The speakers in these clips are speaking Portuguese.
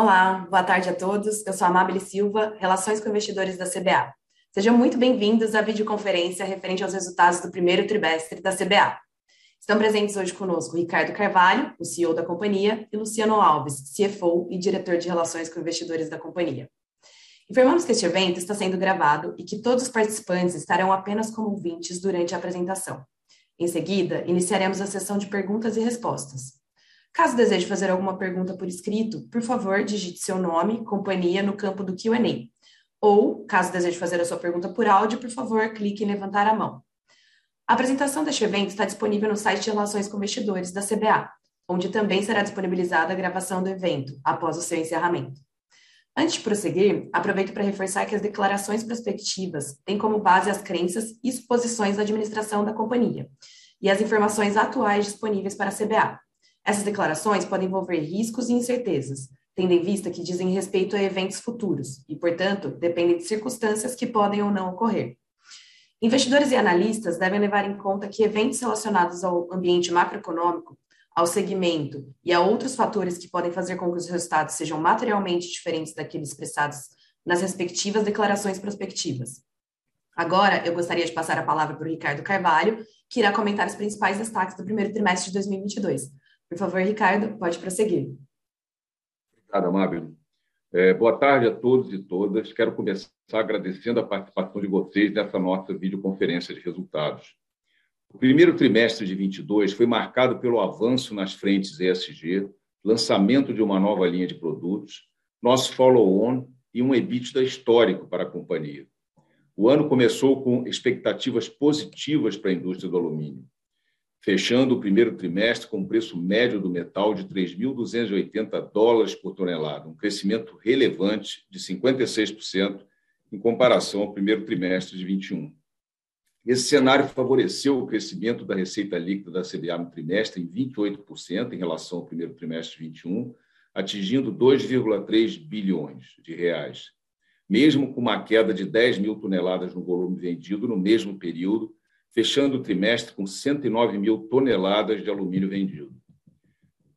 Olá, boa tarde a todos. Eu sou a Amabile Silva, Relações com Investidores da CBA. Sejam muito bem-vindos à videoconferência referente aos resultados do primeiro trimestre da CBA. Estão presentes hoje conosco Ricardo Carvalho, o CEO da companhia, e Luciano Alves, CFO e diretor de Relações com Investidores da companhia. Informamos que este evento está sendo gravado e que todos os participantes estarão apenas como ouvintes durante a apresentação. Em seguida, iniciaremos a sessão de perguntas e respostas. Caso deseje fazer alguma pergunta por escrito, por favor, digite seu nome, companhia no campo do Q&A. Ou, caso deseje fazer a sua pergunta por áudio, por favor, clique em levantar a mão. A apresentação deste evento está disponível no site de Relações com Investidores da CBA, onde também será disponibilizada a gravação do evento após o seu encerramento. Antes de prosseguir, aproveito para reforçar que as declarações prospectivas têm como base as crenças e suposições da administração da companhia e as informações atuais disponíveis para a CBA, essas declarações podem envolver riscos e incertezas, tendo em vista que dizem respeito a eventos futuros e, portanto, dependem de circunstâncias que podem ou não ocorrer. Investidores e analistas devem levar em conta que eventos relacionados ao ambiente macroeconômico, ao segmento e a outros fatores que podem fazer com que os resultados sejam materialmente diferentes daqueles expressados nas respectivas declarações prospectivas. Agora, eu gostaria de passar a palavra para o Ricardo Carvalho, que irá comentar os principais destaques do primeiro trimestre de 2022. Por favor, Ricardo, pode prosseguir. Obrigado, Amável. É, boa tarde a todos e todas. Quero começar agradecendo a participação de vocês nessa nossa videoconferência de resultados. O primeiro trimestre de 22 foi marcado pelo avanço nas frentes ESG, lançamento de uma nova linha de produtos, nosso follow-on e um EBITDA histórico para a companhia. O ano começou com expectativas positivas para a indústria do alumínio fechando o primeiro trimestre com um preço médio do metal de 3.280 dólares por tonelada, um crescimento relevante de 56% em comparação ao primeiro trimestre de 21. Esse cenário favoreceu o crescimento da receita líquida da CBA no trimestre em 28% em relação ao primeiro trimestre de 21, atingindo 2,3 bilhões de reais, mesmo com uma queda de 10 mil toneladas no volume vendido no mesmo período fechando o trimestre com 109 mil toneladas de alumínio vendido.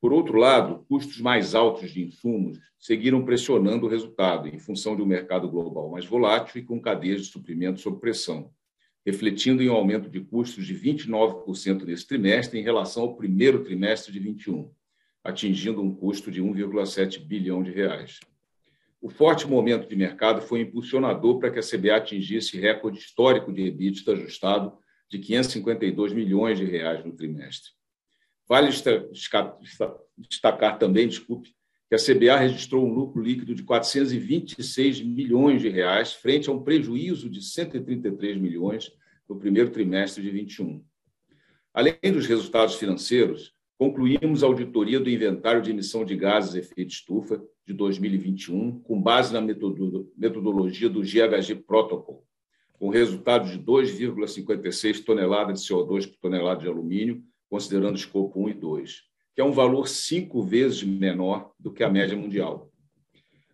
Por outro lado, custos mais altos de insumos seguiram pressionando o resultado, em função de um mercado global mais volátil e com cadeias de suprimento sob pressão, refletindo em um aumento de custos de 29% nesse trimestre em relação ao primeiro trimestre de 21, atingindo um custo de 1,7 bilhão de reais. O forte momento de mercado foi impulsionador para que a CBA atingisse recorde histórico de EBITDA ajustado de 552 milhões de reais no trimestre. Vale destacar também, desculpe, que a CBA registrou um lucro líquido de 426 milhões de reais, frente a um prejuízo de 133 milhões no primeiro trimestre de 21. Além dos resultados financeiros, concluímos a auditoria do inventário de emissão de gases efeito estufa de 2021, com base na metodologia do GHG Protocol, com resultado de 2,56 toneladas de CO2 por tonelada de alumínio, considerando escopo 1 e 2, que é um valor cinco vezes menor do que a média mundial.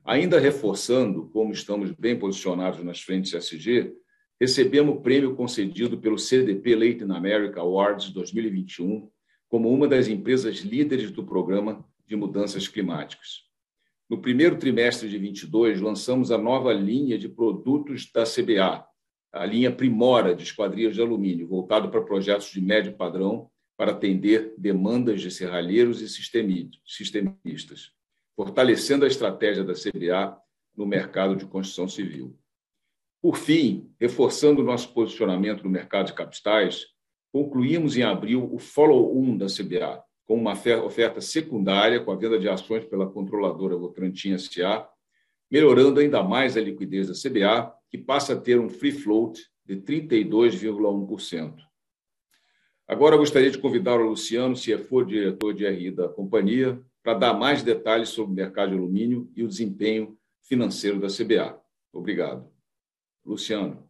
Ainda reforçando como estamos bem posicionados nas frentes SG, recebemos o prêmio concedido pelo CDP Latin America Awards 2021 como uma das empresas líderes do programa de mudanças climáticas. No primeiro trimestre de 22, lançamos a nova linha de produtos da CBA, a linha Primora de esquadrias de alumínio, voltado para projetos de médio padrão para atender demandas de serralheiros e sistemistas, fortalecendo a estratégia da CBA no mercado de construção civil. Por fim, reforçando nosso posicionamento no mercado de capitais, concluímos em abril o follow-on da CBA, com uma oferta secundária com a venda de ações pela controladora Votorantim S.A., melhorando ainda mais a liquidez da CBA que passa a ter um free float de 32,1%. Agora gostaria de convidar o Luciano, for diretor de RI da companhia, para dar mais detalhes sobre o mercado de alumínio e o desempenho financeiro da CBA. Obrigado. Luciano.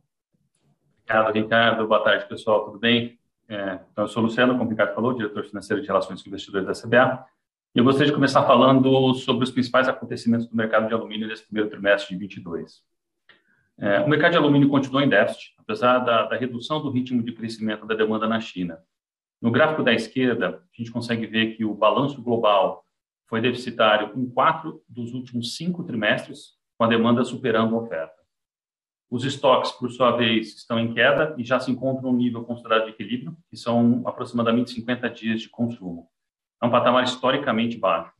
Obrigado, Ricardo. Boa tarde, pessoal. Tudo bem? É, então, eu sou o Luciano, como o Ricardo falou, diretor financeiro de Relações com Investidores da CBA. Eu gostaria de começar falando sobre os principais acontecimentos do mercado de alumínio nesse primeiro trimestre de 2022. É, o mercado de alumínio continuou em déficit, apesar da, da, redução do ritmo de crescimento da demanda na China. No gráfico da esquerda, a gente consegue ver que o balanço global foi deficitário em quatro dos últimos cinco trimestres, com a demanda superando a oferta. Os estoques, por sua vez, estão em queda e já se encontram um nível considerado de equilíbrio, que são aproximadamente 50 dias de consumo. É um patamar historicamente baixo.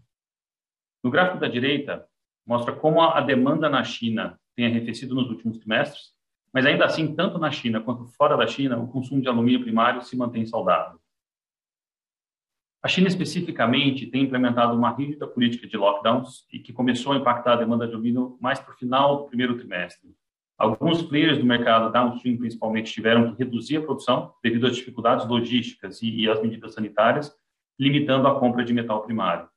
No gráfico da direita, mostra como a demanda na China tem arrefecido nos últimos trimestres, mas ainda assim, tanto na China quanto fora da China, o consumo de alumínio primário se mantém saudável. A China, especificamente, tem implementado uma rígida política de lockdowns e que começou a impactar a demanda de alumínio mais para o final do primeiro trimestre. Alguns players do mercado downstream, principalmente, tiveram que reduzir a produção devido às dificuldades logísticas e, e às medidas sanitárias, limitando a compra de metal primário.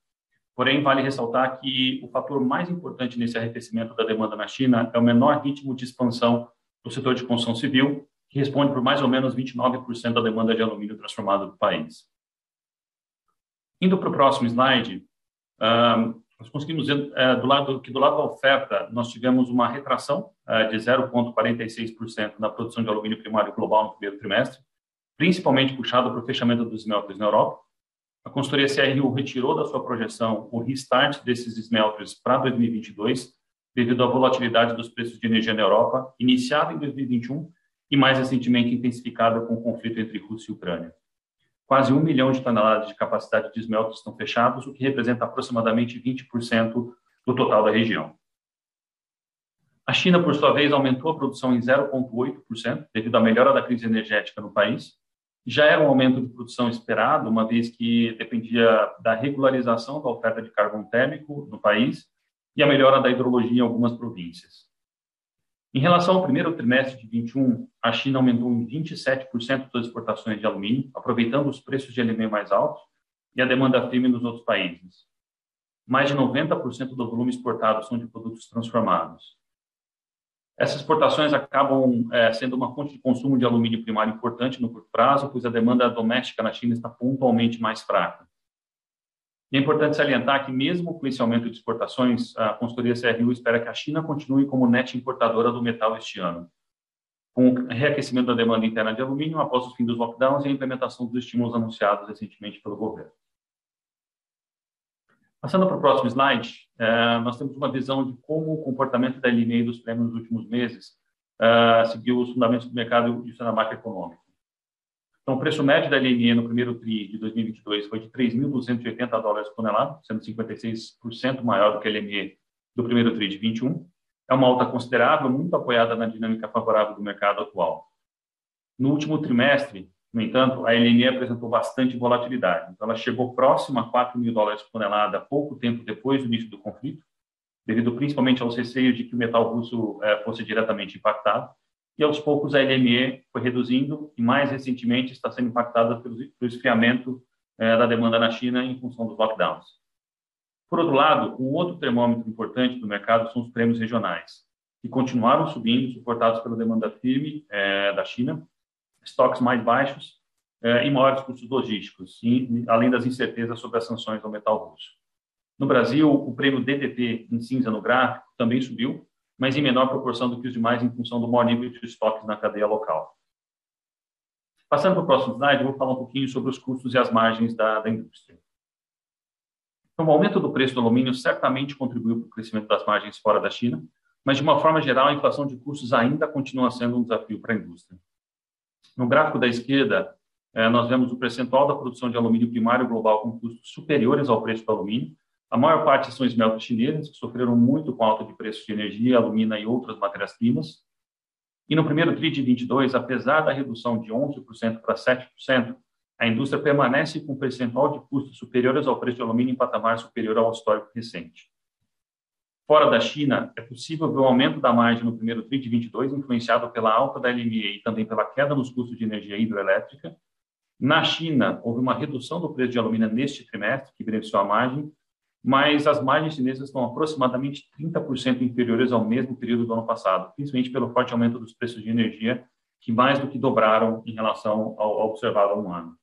Porém, vale ressaltar que o fator mais importante nesse arrefecimento da demanda na China é o menor ritmo de expansão do setor de construção civil, que responde por mais ou menos 29% da demanda de alumínio transformado do país. Indo para o próximo slide, nós conseguimos ver é, do lado que do lado da oferta nós tivemos uma retração é, de 0,46% na produção de alumínio primário global no primeiro trimestre, principalmente puxado para o fechamento dos smelters na Europa. A consultoria CRU retirou da sua projeção o restart desses smelters para 2022, devido à volatilidade dos preços de energia na Europa, iniciada em 2021 e mais recentemente intensificada com o conflito entre Rússia e Ucrânia. Quase um milhão de toneladas de capacidade de smelters estão fechados, o que representa aproximadamente 20% do total da região. A China, por sua vez, aumentou a produção em 0,8% devido à melhora da crise energética no país. Já era um aumento de produção esperado, uma vez que dependia da regularização da oferta de carvão térmico no país e a melhora da hidrologia em algumas províncias. Em relação ao primeiro trimestre de 21, a China aumentou em 27% das exportações de alumínio, aproveitando os preços de alumínio mais altos e a demanda firme nos outros países. Mais de 90% do volume exportado são de produtos transformados. Essas exportações acabam é, sendo uma fonte de consumo de alumínio primário importante no curto prazo, pois a demanda doméstica na China está pontualmente mais fraca. É importante salientar que, mesmo com esse aumento de exportações, a consultoria CRU espera que a China continue como net importadora do metal este ano, com o reaquecimento da demanda interna de alumínio após o fim dos lockdowns e a implementação dos estímulos anunciados recentemente pelo governo. Passando para o próximo slide, eh, nós temos uma visão de como o comportamento da LME dos prêmios nos últimos meses eh, seguiu os fundamentos do mercado e do cenário macroeconômico. Então, o preço médio da LME no primeiro TRI de 2022 foi de 3.280 dólares por tonelada, sendo 56% maior do que a LME do primeiro TRI de 21. É uma alta considerável, muito apoiada na dinâmica favorável do mercado atual. No último trimestre, no entanto, a LME apresentou bastante volatilidade. Então, ela chegou próxima a 4 mil dólares por tonelada pouco tempo depois do início do conflito, devido principalmente aos receios de que o metal russo eh, fosse diretamente impactado e aos poucos a LME foi reduzindo e mais recentemente está sendo impactada pelo, esfriamento eh, da demanda na China em função dos lockdowns. Por outro lado, um outro termômetro importante do mercado são os prêmios regionais, que continuaram subindo, suportados pela demanda firme eh, da China, estoques mais baixos eh, e maiores custos logísticos, e, além das incertezas sobre as sanções ao metal russo. No Brasil, o prêmio DDT em cinza no gráfico também subiu, mas em menor proporção do que os demais em função do maior nível de estoques na cadeia local. Passando para o próximo slide, eu vou falar um pouquinho sobre os custos e as margens da, da indústria. Então, o aumento do preço do alumínio certamente contribuiu para o crescimento das margens fora da China, mas, de uma forma geral, a inflação de custos ainda continua sendo um desafio para a indústria. No gráfico da esquerda, eh, nós vemos o percentual da produção de alumínio primário global com custos superiores ao preço do alumínio, a maior parte são smelters chineses, que sofreram muito com a alta de preço de energia, alumina e outras matérias-primas. E no primeiro TRI de 22, apesar da redução de 11% para 7%, a indústria permanece com um percentual de custos superiores ao preço de alumínio em patamar superior ao histórico recente. Fora da China, é possível ver o aumento da margem no primeiro TRI de 22, influenciado pela alta da LME e também pela queda nos custos de energia hidroelétrica. Na China, houve uma redução do preço de alumínio neste trimestre, que beneficiou a margem, mas as margens chinesas estão aproximadamente 30% inferiores ao mesmo período do ano passado, principalmente pelo forte aumento dos preços de energia, que mais do que dobraram em relação ao, observado há um ano.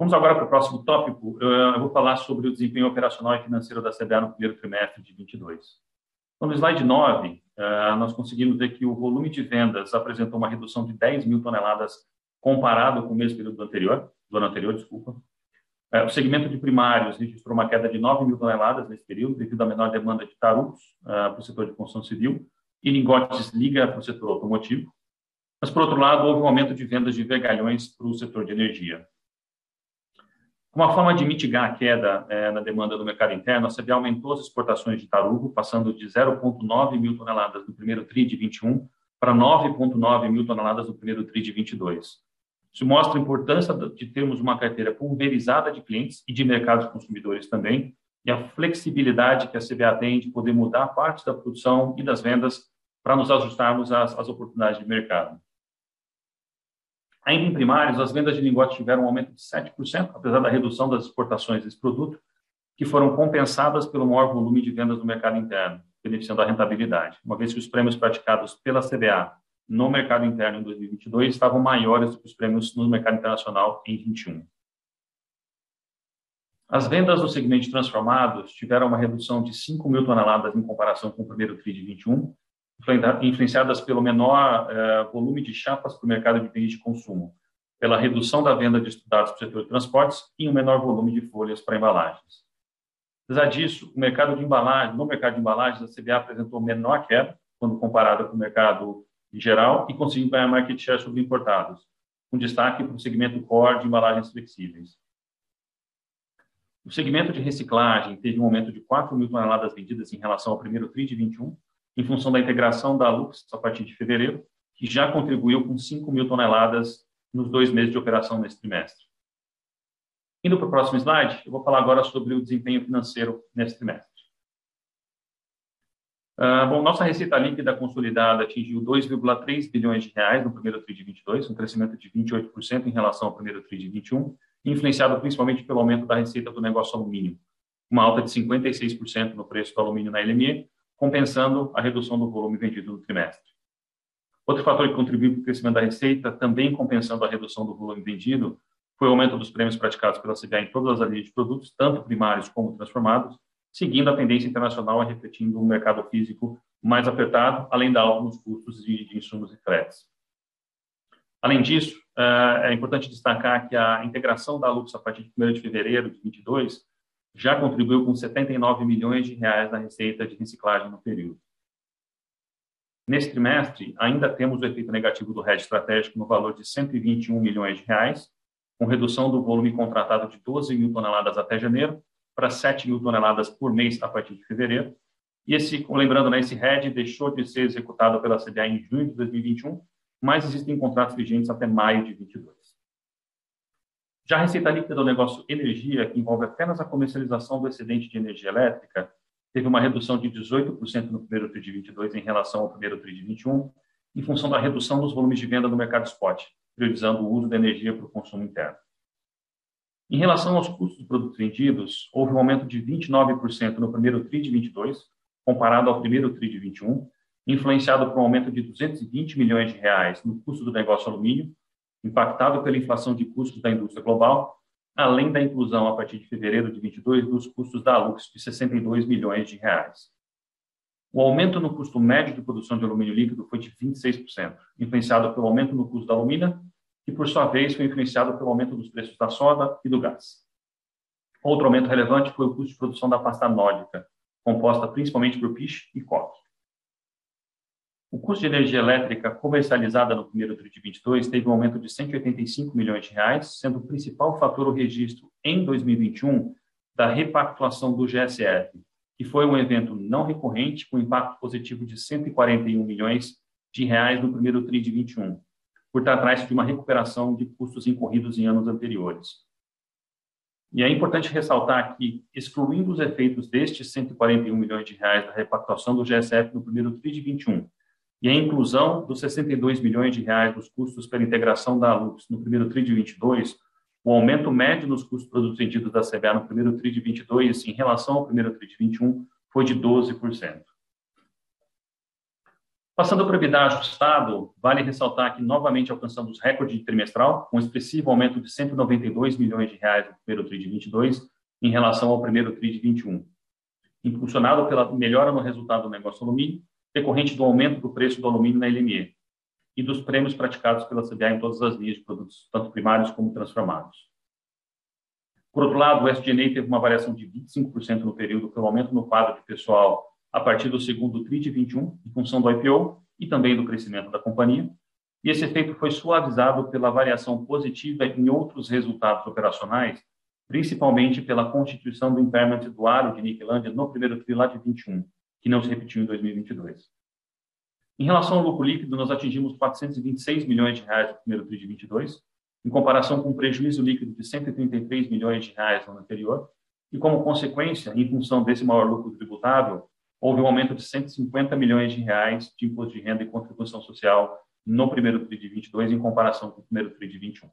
Vamos agora para o próximo tópico. Eu vou falar sobre o desempenho operacional e financeiro da CBA no primeiro trimestre de 22. Então, no slide 9, eh, nós conseguimos ver que o volume de vendas apresentou uma redução de 10 mil toneladas comparado com o mesmo período anterior, do ano anterior, desculpa, É, o segmento de primários registrou uma queda de 9 mil toneladas nesse período, devido à menor demanda de tarugos uh, para o setor de construção civil e lingotes liga para o setor automotivo. Mas, por outro lado, houve um aumento de vendas de vergalhões para o setor de energia. Como forma de mitigar a queda é, na demanda do mercado interno, a CBA aumentou as exportações de tarugo, passando de 0,9 mil toneladas no primeiro TRI de 21 para 9,9 mil toneladas no primeiro TRI de 22. Isso mostra a importância de termos uma carteira pulverizada de clientes e de mercados consumidores também, e a flexibilidade que a CBA tem de poder mudar parte da produção e das vendas para nos ajustarmos às, às oportunidades de mercado. Ainda em primários, as vendas de lingote tiveram um aumento de 7%, apesar da redução das exportações desse produto, que foram compensadas pelo maior volume de vendas no mercado interno, beneficiando a rentabilidade, uma vez que os prêmios praticados pela CBA no mercado interno em 2022 estavam maiores do que os prêmios no mercado internacional em 2021. As vendas no segmento transformados tiveram uma redução de 5 mil toneladas em comparação com o primeiro TRI de 21, influenciadas pelo menor eh, volume de chapas para o mercado de bens de consumo, pela redução da venda de estudados para o setor de transportes e um menor volume de folhas para embalagens. Apesar disso, o mercado de embalagem, no mercado de embalagens, a CBA apresentou menor queda quando comparada com o mercado em geral e conseguiu ganhar market share sobre importados, com destaque para o segmento core de embalagens flexíveis. O segmento de reciclagem teve um aumento de 4 mil toneladas vendidas em relação ao primeiro TRI de 21, em função da integração da Lux a partir de fevereiro, que já contribuiu com 5 mil toneladas nos dois meses de operação nesse trimestre. Indo para o próximo slide, eu vou falar agora sobre o desempenho financeiro nesse trimestre. Uh, bom, nossa receita líquida consolidada atingiu 2,3 bilhões de reais no primeiro TRI de 22, um crescimento de 28% em relação ao primeiro TRI de 21, influenciado principalmente pelo aumento da receita do negócio alumínio, uma alta de 56% no preço do alumínio na LME compensando a redução do volume vendido no trimestre. Outro fator que contribuiu para o crescimento da receita, também compensando a redução do volume vendido, foi o aumento dos prêmios praticados pela CBA em todas as linhas de produtos, tanto primários como transformados, seguindo a tendência internacional e refletindo um mercado físico mais apertado, além da alta nos custos de, insumos e fretes. Além disso, é, é importante destacar que a integração da Lux a partir de 1 de fevereiro de 2022 já contribuiu com 79 milhões de reais na receita de reciclagem no período. Nesse trimestre, ainda temos o efeito negativo do hedge estratégico no valor de 121 milhões de reais, com redução do volume contratado de 12 mil toneladas até janeiro para 7 mil toneladas por mês a partir de fevereiro. E esse, lembrando, né, esse hedge deixou de ser executado pela CBA em junho de 2021, mas existem contratos vigentes até maio de 2022. Já a receita líquida do negócio energia, que envolve apenas a comercialização do excedente de energia elétrica, teve uma redução de 18% no primeiro TRI de 22 em relação ao primeiro TRI de 21, em função da redução dos volumes de venda no mercado spot, priorizando o uso da energia para o consumo interno. Em relação aos custos dos produtos vendidos, houve um aumento de 29% no primeiro TRI de 22, comparado ao primeiro TRI de 21, influenciado por um aumento de 220 milhões de reais no custo do negócio alumínio impactado pela inflação de custos da indústria global, além da inclusão, a partir de fevereiro de 22, dos custos da Lux, de 62 milhões de reais. O aumento no custo médio de produção de alumínio líquido foi de 26%, influenciado pelo aumento no custo da alumina, que, por sua vez, foi influenciado pelo aumento dos preços da soda e do gás. Outro aumento relevante foi o custo de produção da pasta nórdica, composta principalmente por piche e coque. O custo de energia elétrica comercializada no primeiro TRI de 22 teve um aumento de 185 milhões de reais, sendo o principal fator o registro em 2021 da repactuação do GSF, que foi um evento não recorrente com impacto positivo de 141 milhões de reais no primeiro TRI de 21, por trás de uma recuperação de custos incorridos em anos anteriores. E é importante ressaltar que, excluindo os efeitos destes 141 milhões de reais da repactuação do GSF no primeiro TRI de 21 e a inclusão dos 62 milhões de reais dos custos pela integração da Lux no primeiro TRI de 22, o aumento médio nos custos de produtos vendidos da CBA no primeiro TRI de 22 em relação ao primeiro TRI de 21 foi de 12%. Passando para o EBITDA ajustado, vale ressaltar que novamente alcançamos recorde trimestral, com um expressivo aumento de 192 milhões de reais no primeiro TRI de 22 em relação ao primeiro TRI de 21, impulsionado pela melhora no resultado do negócio alumínio decorrente do aumento do preço do alumínio na LME e dos prêmios praticados pela CBA em todas as linhas de produtos, tanto primários como transformados. Por outro lado, o SG&A teve uma variação de 25% no período pelo aumento no quadro de pessoal a partir do segundo TRI de 21, em função do IPO e também do crescimento da companhia. E esse efeito foi suavizado pela variação positiva em outros resultados operacionais, principalmente pela constituição do impairment do aro de Niquelândia no primeiro TRI lá de 21, que não se repetiu em 2022. Em relação ao lucro líquido, nós atingimos 426 milhões de reais no primeiro TRI de 22, em comparação com um prejuízo líquido de 133 milhões de reais no anterior, e como consequência, em função desse maior lucro tributável, houve um aumento de 150 milhões de reais de imposto de renda e contribuição social no primeiro TRI de 22 em comparação com o primeiro TRI de 21.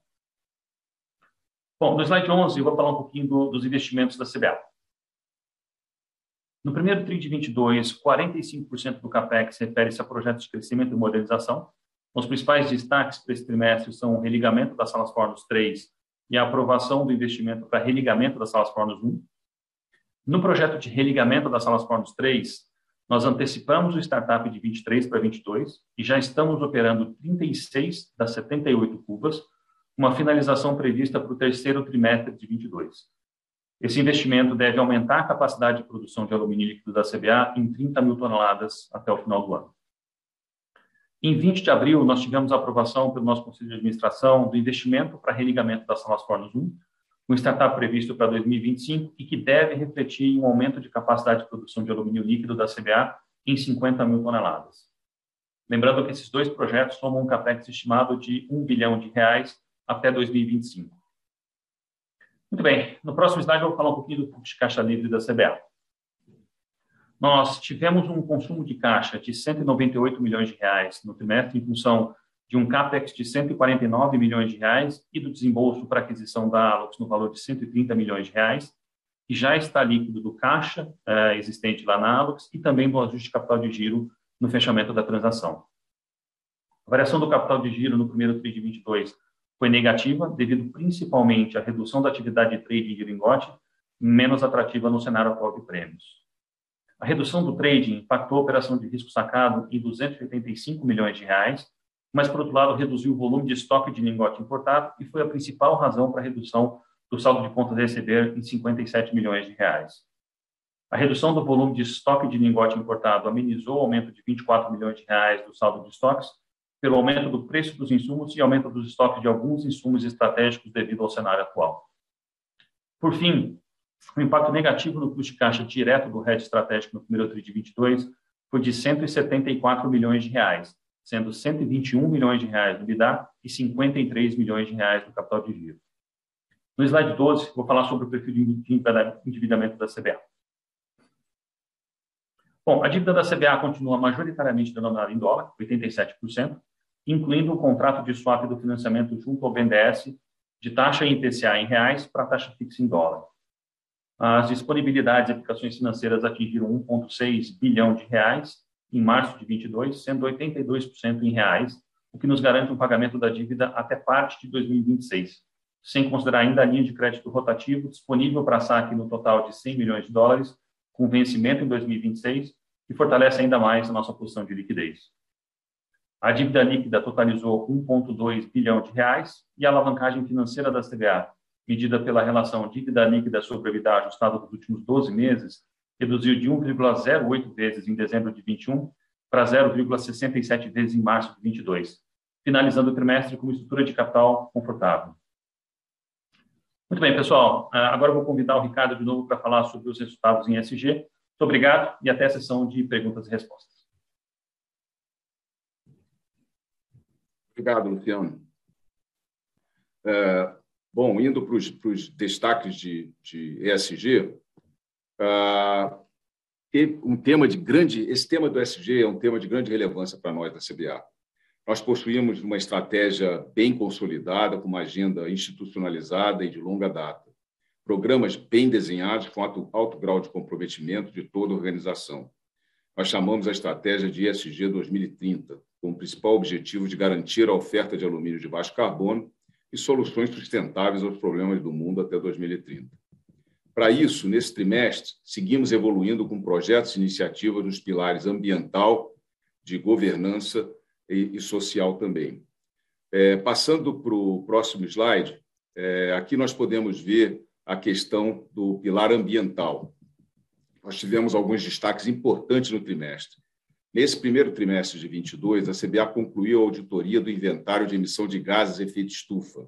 Bom, no slide 11 eu vou falar um pouquinho do, dos investimentos da CBA. No primeiro TRI de 22, 45% do CAPEX refere-se a projetos de crescimento e modernização, os principais destaques para esse trimestre são o religamento das salas Fornos 3 e a aprovação do investimento para religamento das salas Fornos 1. No projeto de religamento das salas Fornos 3, nós antecipamos o startup de 23 para 22 e já estamos operando 36 das 78 cubas, uma finalização prevista para o terceiro trimestre de 22. Esse investimento deve aumentar a capacidade de produção de alumínio líquido da CBA em 30 mil toneladas até o final do ano. Em 20 de abril, nós tivemos a aprovação pelo nosso Conselho de Administração do investimento para religamento das salas Fornos 1, um startup previsto para 2025 e que deve refletir um aumento de capacidade de produção de alumínio líquido da CBA em 50 mil toneladas. Lembrando que esses dois projetos somam um capex estimado de 1 bilhão de reais até 2025. Muito bem, no próximo slide eu vou falar um pouquinho do fluxo de caixa livre da CBA nós tivemos um consumo de caixa de 198 milhões de reais no trimestre, em função de um capex de 149 milhões de reais e do desembolso para aquisição da Alux no valor de 130 milhões de reais, que já está líquido do caixa eh, existente lá na Alux e também do ajuste de capital de giro no fechamento da transação. A variação do capital de giro no primeiro TRI de 22 foi negativa, devido principalmente à redução da atividade de trading de lingote, menos atrativa no cenário atual de prêmios. A redução do trading impactou a operação de risco sacado em 285 milhões de reais, mas, por outro lado, reduziu o volume de estoque de lingote importado e foi a principal razão para a redução do saldo de contas a receber em 57 milhões de reais. A redução do volume de estoque de lingote importado amenizou o aumento de 24 milhões de reais do saldo de estoques pelo aumento do preço dos insumos e aumento dos estoques de alguns insumos estratégicos devido ao cenário atual. Por fim, o impacto negativo no custo de caixa direto do hedge estratégico no primeiro TRI de 22 foi de 174 milhões de reais, sendo 121 milhões de reais no BIDA e 53 milhões de reais no capital de giro. No slide 12, vou falar sobre o perfil de endividamento da CBA. Bom, a dívida da CBA continua majoritariamente denominada em dólar, 87%, incluindo o contrato de swap do financiamento junto ao BNDES de taxa IPCA em reais para taxa fixa em dólar. As disponibilidades de aplicações financeiras atingiram 1,6 bilhão de reais em março de 22, sendo 82% em reais, o que nos garante um pagamento da dívida até parte de 2026, sem considerar ainda a linha de crédito rotativo disponível para saque no total de 100 milhões de dólares, com vencimento em 2026, que fortalece ainda mais a nossa posição de liquidez. A dívida líquida totalizou 1,2 bilhão de reais e a alavancagem financeira da CBA medida pela relação dívida líquida sobre EBITDA ajustada dos últimos 12 meses, reduziu de 1,08 vezes em dezembro de 21 para 0,67 vezes em março de 22, finalizando o trimestre com uma estrutura de capital confortável. Muito bem, pessoal. Ah, agora vou convidar o Ricardo de novo para falar sobre os resultados em SG. Muito obrigado e até a sessão de perguntas e respostas. Obrigado, Luciano. É, Bom, indo para os destaques de, de ESG, uh, um tema de grande, esse tema do ESG é um tema de grande relevância para nós da CBA. Nós possuímos uma estratégia bem consolidada, com uma agenda institucionalizada e de longa data, programas bem desenhados com alto, alto grau de comprometimento de toda a organização. Nós chamamos a estratégia de ESG 2030, com o principal objetivo de garantir a oferta de alumínio de baixo carbono e soluções sustentáveis aos problemas do mundo até 2030. Para isso, nesse trimestre, seguimos evoluindo com projetos e iniciativas nos pilares ambiental, de governança e, e social também. É, passando para o próximo slide, é, aqui nós podemos ver a questão do pilar ambiental. Nós tivemos alguns destaques importantes no trimestre. Nesse primeiro trimestre de 22, a CBA concluiu a auditoria do inventário de emissão de gases efeito estufa,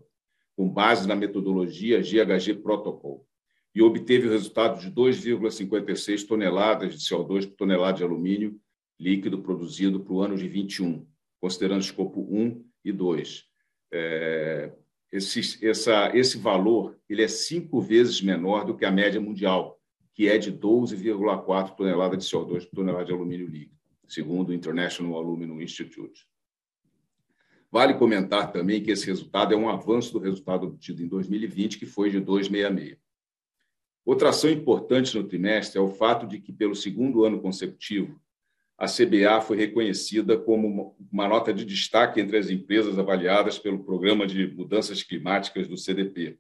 com base na metodologia GHG Protocol, e obteve o resultado de 2,56 toneladas de CO2 por tonelada de alumínio líquido produzido para o ano de 21, considerando escopo 1 e 2. É, esse, essa, esse valor ele é cinco vezes menor do que a média mundial, que é de 12,4 toneladas de CO2 por tonelada de alumínio líquido, segundo o International Aluminum Institute. Vale comentar também que esse resultado é um avanço do resultado obtido em 2020, que foi de 2,66. Outra ação importante no trimestre é o fato de que, pelo segundo ano consecutivo, a CBA foi reconhecida como uma nota de destaque entre as empresas avaliadas pelo Programa de Mudanças Climáticas do CDP,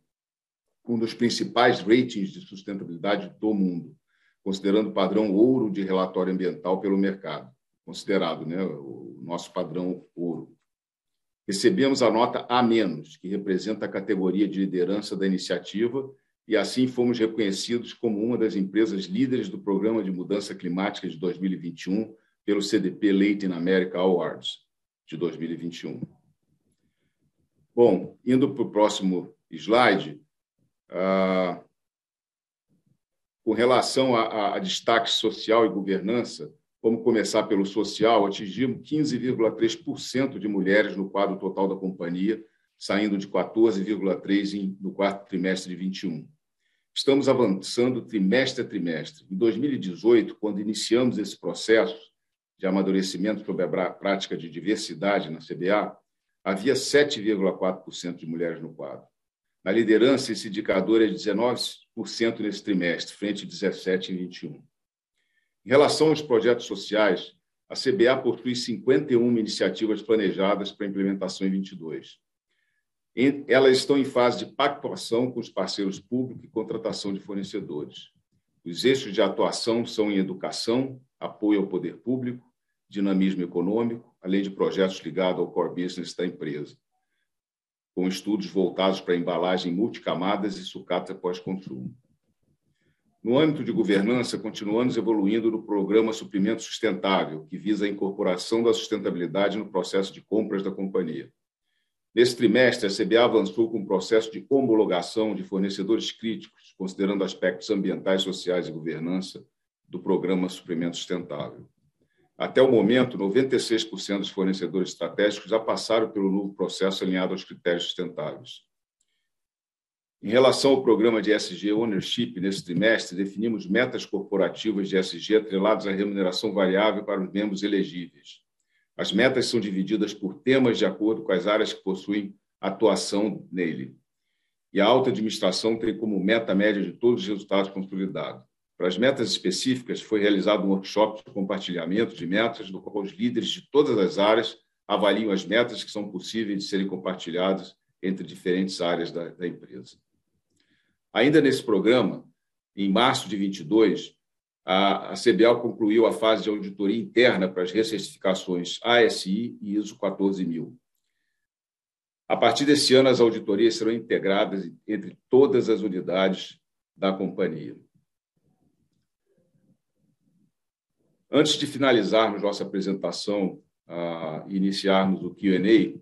um dos principais ratings de sustentabilidade do mundo, considerando o padrão ouro de relatório ambiental pelo mercado, considerado né, o nosso padrão ouro. Recebemos a nota A-, que representa a categoria de liderança da iniciativa, e assim fomos reconhecidos como uma das empresas líderes do Programa de Mudança Climática de 2021 pelo CDP Latin America Awards de 2021. Bom, indo para o próximo slide, ah, com relação a, a, destaque social e governança, vamos começar pelo social, atingimos 15,3% de mulheres no quadro total da companhia, saindo de 14,3% no quarto trimestre de 21. Estamos avançando trimestre a trimestre. Em 2018, quando iniciamos esse processo, de amadurecimento sobre a prática de diversidade na CBA, havia 7,4% de mulheres no quadro. Na liderança, esse indicador é de 19% nesse trimestre, frente a 17% em 21. Em relação aos projetos sociais, a CBA possui 51 iniciativas planejadas para implementação em 22. Elas estão em fase de pactuação com os parceiros públicos e contratação de fornecedores. Os eixos de atuação são em educação, apoio ao poder público, dinamismo econômico, além de projetos ligados ao core business da empresa, com estudos voltados para embalagem multicamadas e sucata pós-consumo. No âmbito de governança, continuamos evoluindo no programa Suprimento Sustentável, que visa a incorporação da sustentabilidade no processo de compras da companhia. Nesse trimestre, a CBA avançou com o processo de homologação de fornecedores críticos, considerando aspectos ambientais, sociais e governança do programa Suprimento Sustentável. Até o momento, 96% dos fornecedores estratégicos já passaram pelo novo processo alinhado aos critérios sustentáveis. Em relação ao programa de SG Ownership, nesse trimestre, definimos metas corporativas de SG atreladas à remuneração variável para os membros elegíveis. As metas são divididas por temas de acordo com as áreas que possuem atuação nele. E a alta administração tem como meta média de todos os resultados consolidados. Para as metas específicas, foi realizado um workshop de compartilhamento de metas, no qual os líderes de todas as áreas avaliam as metas que são possíveis de serem compartilhadas entre diferentes áreas da, da empresa. Ainda nesse programa, em março de 22, a, a concluiu a fase de auditoria interna para as recertificações ASI e ISO 14000. A partir desse ano, as auditorias serão integradas entre todas as unidades da companhia. Antes de finalizarmos nossa apresentação e iniciarmos o Q&A,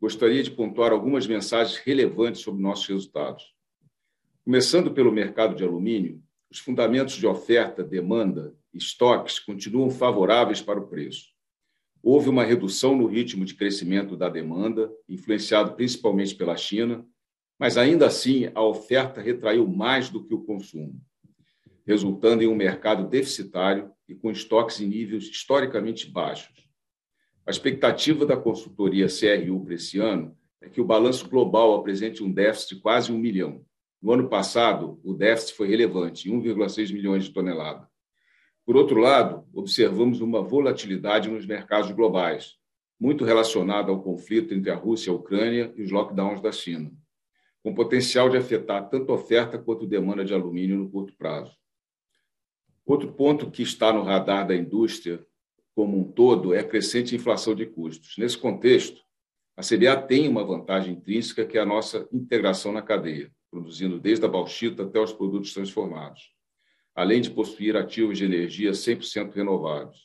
gostaria de pontuar algumas mensagens relevantes sobre nossos resultados. Começando pelo mercado de alumínio, os fundamentos de oferta, demanda e estoques continuam favoráveis para o preço. Houve uma redução no ritmo de crescimento da demanda, influenciado principalmente pela China, mas ainda assim a oferta retraiu mais do que o consumo, resultando em um mercado deficitário e com estoques em níveis historicamente baixos. A expectativa da consultoria CRU para esse ano é que o balanço global apresente um déficit de quase um milhão. No ano passado, o déficit foi relevante, 1,6 milhões de toneladas. Por outro lado, observamos uma volatilidade nos mercados globais, muito relacionada ao conflito entre a Rússia e a Ucrânia e os lockdowns da China, com potencial de afetar tanto a oferta quanto a demanda de alumínio no curto prazo. Outro ponto que está no radar da indústria como um todo é a crescente inflação de custos. Nesse contexto, a CBA tem uma vantagem intrínseca que é a nossa integração na cadeia. produzindo desde a bauxita até os produtos transformados, além de possuir ativos de energia 100% renováveis.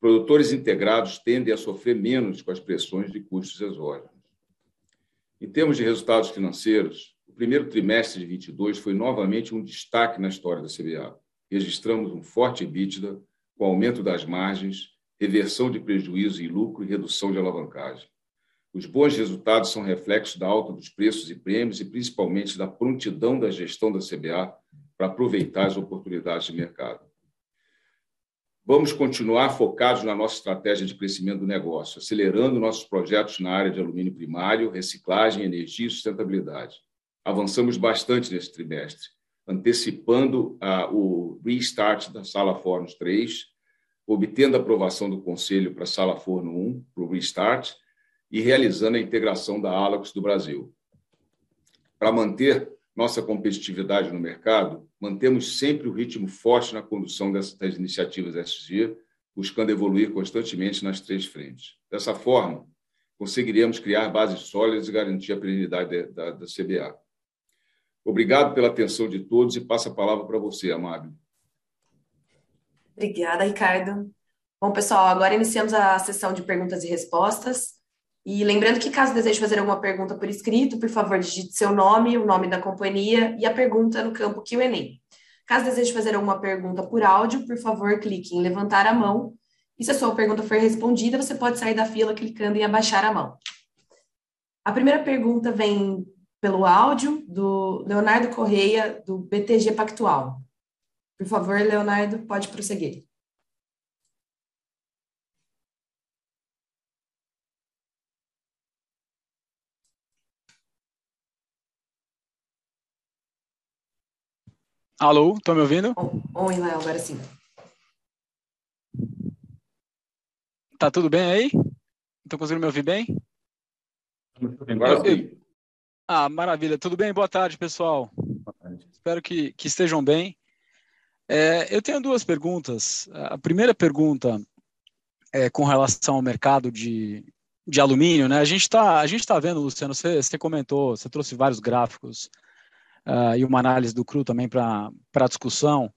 Produtores integrados tendem a sofrer menos com as pressões de custos exógenos. Em termos de resultados financeiros, o primeiro trimestre de 22 foi novamente um destaque na história da CBA. Registramos um forte EBITDA, com aumento das margens, reversão de prejuízo e lucro e redução de alavancagem. Os bons resultados são reflexos da alta dos preços e prêmios e principalmente da prontidão da gestão da CBA para aproveitar as oportunidades de mercado. Vamos continuar focados na nossa estratégia de crescimento do negócio, acelerando nossos projetos na área de alumínio primário, reciclagem, energia e sustentabilidade. Avançamos bastante nesse trimestre, antecipando o restart da Sala Fornos 3, obtendo a aprovação do Conselho para a Sala Forno 1, para o restart, e realizando a integração da Alux do Brasil. Para manter nossa competitividade no mercado, mantemos sempre o ritmo forte na condução das iniciativas SG, buscando evoluir constantemente nas três frentes. Dessa forma, conseguiremos criar bases sólidas e garantir a perenidade da, da CBA. Obrigado pela atenção de todos e passo a palavra para você, Amável. Obrigada, Ricardo. Bom, pessoal, agora iniciamos a sessão de perguntas e respostas. E lembrando que, caso deseje fazer alguma pergunta por escrito, por favor, digite seu nome, o nome da companhia e a pergunta no campo QA. Caso deseje fazer alguma pergunta por áudio, por favor, clique em levantar a mão. E se a sua pergunta for respondida, você pode sair da fila clicando em abaixar a mão. A primeira pergunta vem pelo áudio do Leonardo Correia, do BTG Pactual. Por favor, Leonardo, pode prosseguir. Alô, estão me ouvindo? Oi, Léo, agora sim. Tá tudo bem aí? Estão conseguindo me ouvir bem? Agora sim. Ah, maravilha. Tudo bem? Boa tarde, pessoal. Boa tarde. Espero que, que estejam bem. É, eu tenho duas perguntas. A primeira pergunta é com relação ao mercado de, de alumínio, né? A gente está tá vendo, Luciano, você, você comentou, você trouxe vários gráficos uh, e uma análise do CRU também para a discussão,